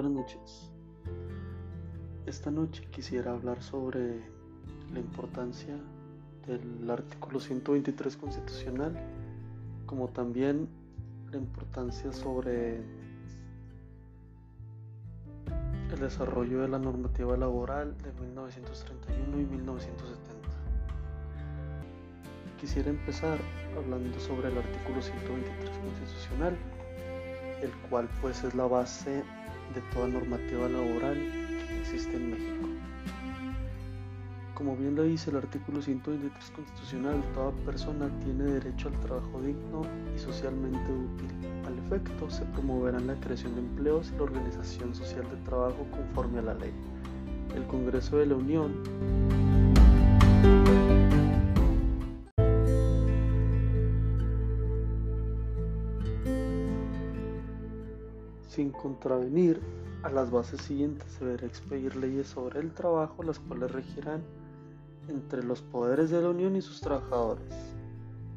Buenas noches. Esta noche quisiera hablar sobre la importancia del artículo 123 constitucional, como también la importancia sobre el desarrollo de la normativa laboral de 1931 y 1970. Quisiera empezar hablando sobre el artículo 123 constitucional, el cual pues es la base de toda normativa laboral que existe en México. Como bien lo dice el artículo 123 constitucional, toda persona tiene derecho al trabajo digno y socialmente útil. Al efecto, se promoverán la creación de empleos y la organización social de trabajo conforme a la ley. El Congreso de la Unión sin contravenir a las bases siguientes se deberá expedir leyes sobre el trabajo, las cuales regirán entre los poderes de la Unión y sus trabajadores.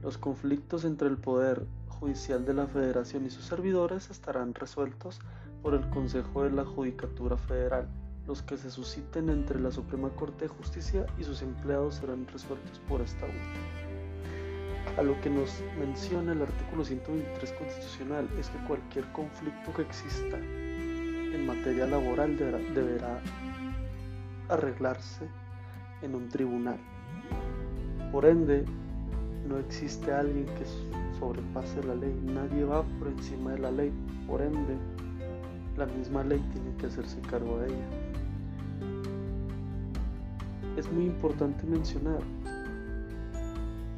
Los conflictos entre el Poder Judicial de la Federación y sus servidores estarán resueltos por el Consejo de la Judicatura Federal. Los que se susciten entre la Suprema Corte de Justicia y sus empleados serán resueltos por esta última. A lo que nos menciona el artículo 123 constitucional es que cualquier conflicto que exista en materia laboral deberá, arreglarse en un tribunal. Por ende, no existe alguien que sobrepase la ley, nadie va por encima de la ley, por ende, la misma ley tiene que hacerse cargo de ella. Es muy importante mencionar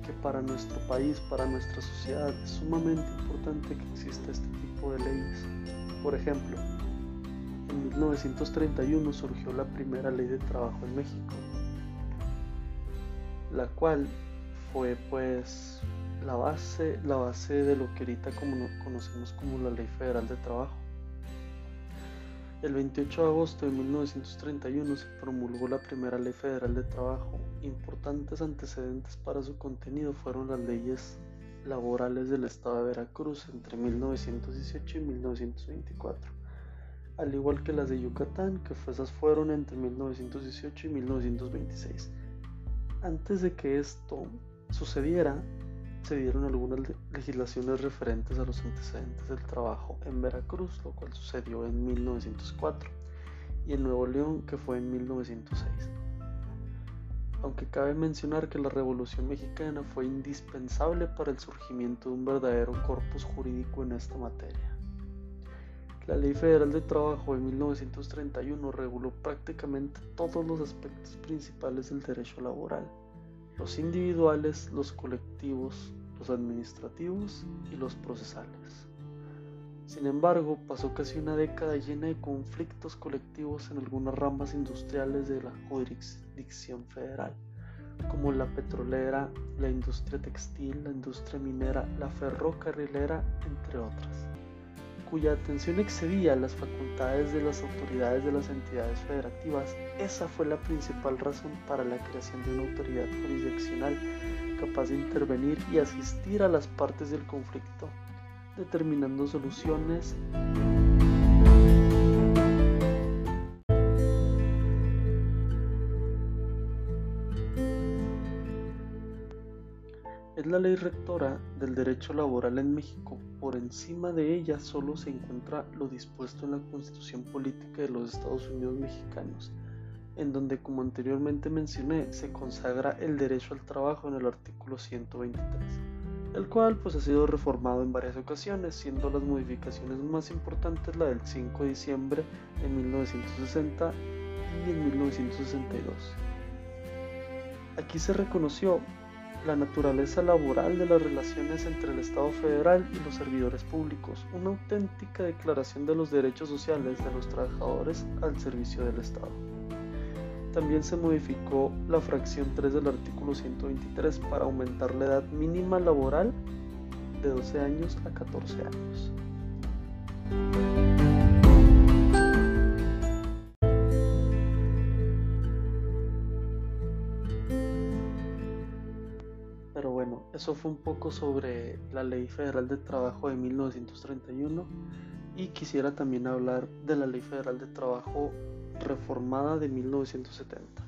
que para nuestro país, para nuestra sociedad, es sumamente importante que exista este tipo de leyes. Por ejemplo, en 1931 surgió la primera ley de trabajo en México, la cual fue pues la base, la base de lo que ahorita como conocemos como la Ley Federal de Trabajo. El 28 de agosto de 1931 se promulgó la primera Ley Federal de Trabajo. Importantes antecedentes para su contenido fueron las leyes laborales del Estado de Veracruz entre 1918 y 1924, al igual que las de Yucatán, que esas fueron entre 1918 y 1926. Antes de que esto sucediera, se dieron algunas legislaciones referentes a los antecedentes del trabajo en Veracruz, lo cual sucedió en 1904, y en Nuevo León, que fue en 1906. Aunque cabe mencionar que la Revolución Mexicana fue indispensable para el surgimiento de un verdadero corpus jurídico en esta materia. La Ley Federal de Trabajo de 1931 reguló prácticamente todos los aspectos principales del derecho laboral los individuales, los colectivos, los administrativos y los procesales. Sin embargo, pasó casi una década llena de conflictos colectivos en algunas ramas industriales de la jurisdicción federal, como la petrolera, la industria textil, la industria minera, la ferrocarrilera, entre otras cuya atención excedía las facultades de las autoridades de las entidades federativas, esa fue la principal razón para la creación de una autoridad jurisdiccional capaz de intervenir y asistir a las partes del conflicto, determinando soluciones Es la ley rectora del derecho laboral en México. Por encima de ella solo se encuentra lo dispuesto en la Constitución Política de los Estados Unidos Mexicanos, en donde, como anteriormente mencioné, se consagra el derecho al trabajo en el artículo 123, el cual pues ha sido reformado en varias ocasiones, siendo las modificaciones más importantes la del 5 de diciembre de 1960 y en 1962. Aquí se reconoció la naturaleza laboral de las relaciones entre el Estado federal y los servidores públicos, una auténtica declaración de los derechos sociales de los trabajadores al servicio del Estado. También se modificó la fracción 3 del artículo 123 para aumentar la edad mínima laboral de 12 años a 14 años. Eso fue un poco sobre la Ley Federal de Trabajo de 1931 y quisiera también hablar de la Ley Federal de Trabajo reformada de 1970.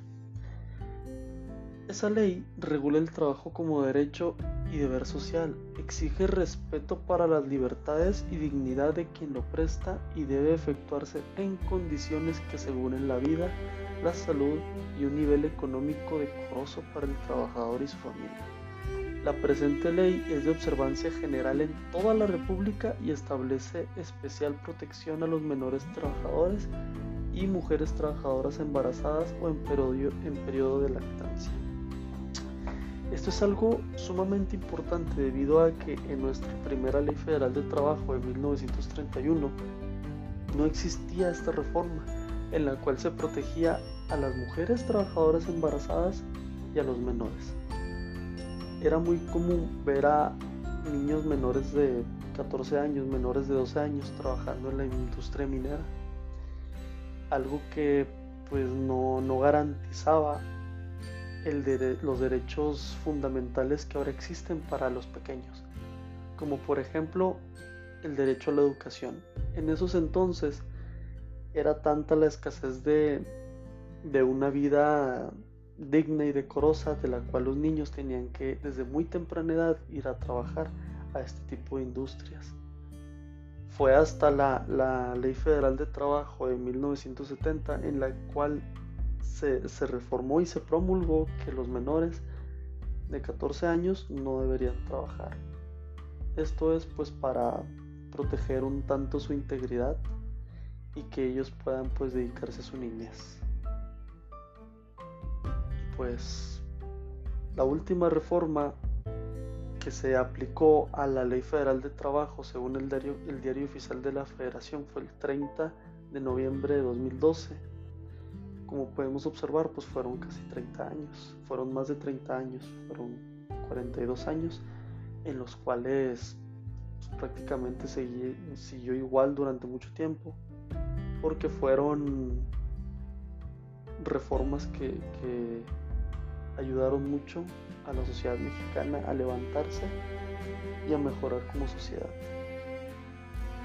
Esa ley regula el trabajo como derecho y deber social, exige respeto para las libertades y dignidad de quien lo presta y debe efectuarse en condiciones que aseguren la vida, la salud y un nivel económico decoroso para el trabajador y su familia. La presente ley es de observancia general en toda la República y establece especial protección a los menores trabajadores y mujeres trabajadoras embarazadas o en periodo, de lactancia. Esto es algo sumamente importante debido a que en nuestra primera ley federal de trabajo de 1931 no existía esta reforma en la cual se protegía a las mujeres trabajadoras embarazadas y a los menores. Era muy común ver a niños menores de 14 años, menores de 12 años trabajando en la industria minera. Algo que pues no, no garantizaba los derechos fundamentales que ahora existen para los pequeños, como por ejemplo el derecho a la educación. En esos entonces era tanta la escasez de, de una vida digna y decorosa de la cual los niños tenían que desde muy temprana edad ir a trabajar a este tipo de industrias. Fue hasta la, la Ley Federal de Trabajo de 1970 en la cual se, reformó y se promulgó que los menores de 14 años no deberían trabajar. Esto es pues para proteger un tanto su integridad y que ellos puedan pues dedicarse a su niñez. Pues la última reforma que se aplicó a la Ley Federal de Trabajo según el diario, el diario oficial de la Federación fue el 30 de noviembre de 2012 como podemos observar, pues fueron casi 30 años, fueron más de 30 años, fueron 42 años en los cuales prácticamente siguió igual durante mucho tiempo, porque fueron reformas que ayudaron mucho a la sociedad mexicana a levantarse y a mejorar como sociedad.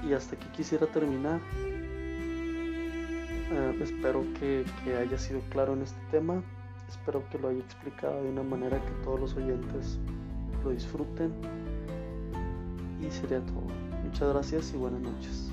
Y hasta aquí quisiera terminar eh, espero que, que, haya sido claro en este tema. Espero que lo haya explicado de una manera que todos los oyentes lo disfruten. Y sería todo. Muchas gracias y buenas noches.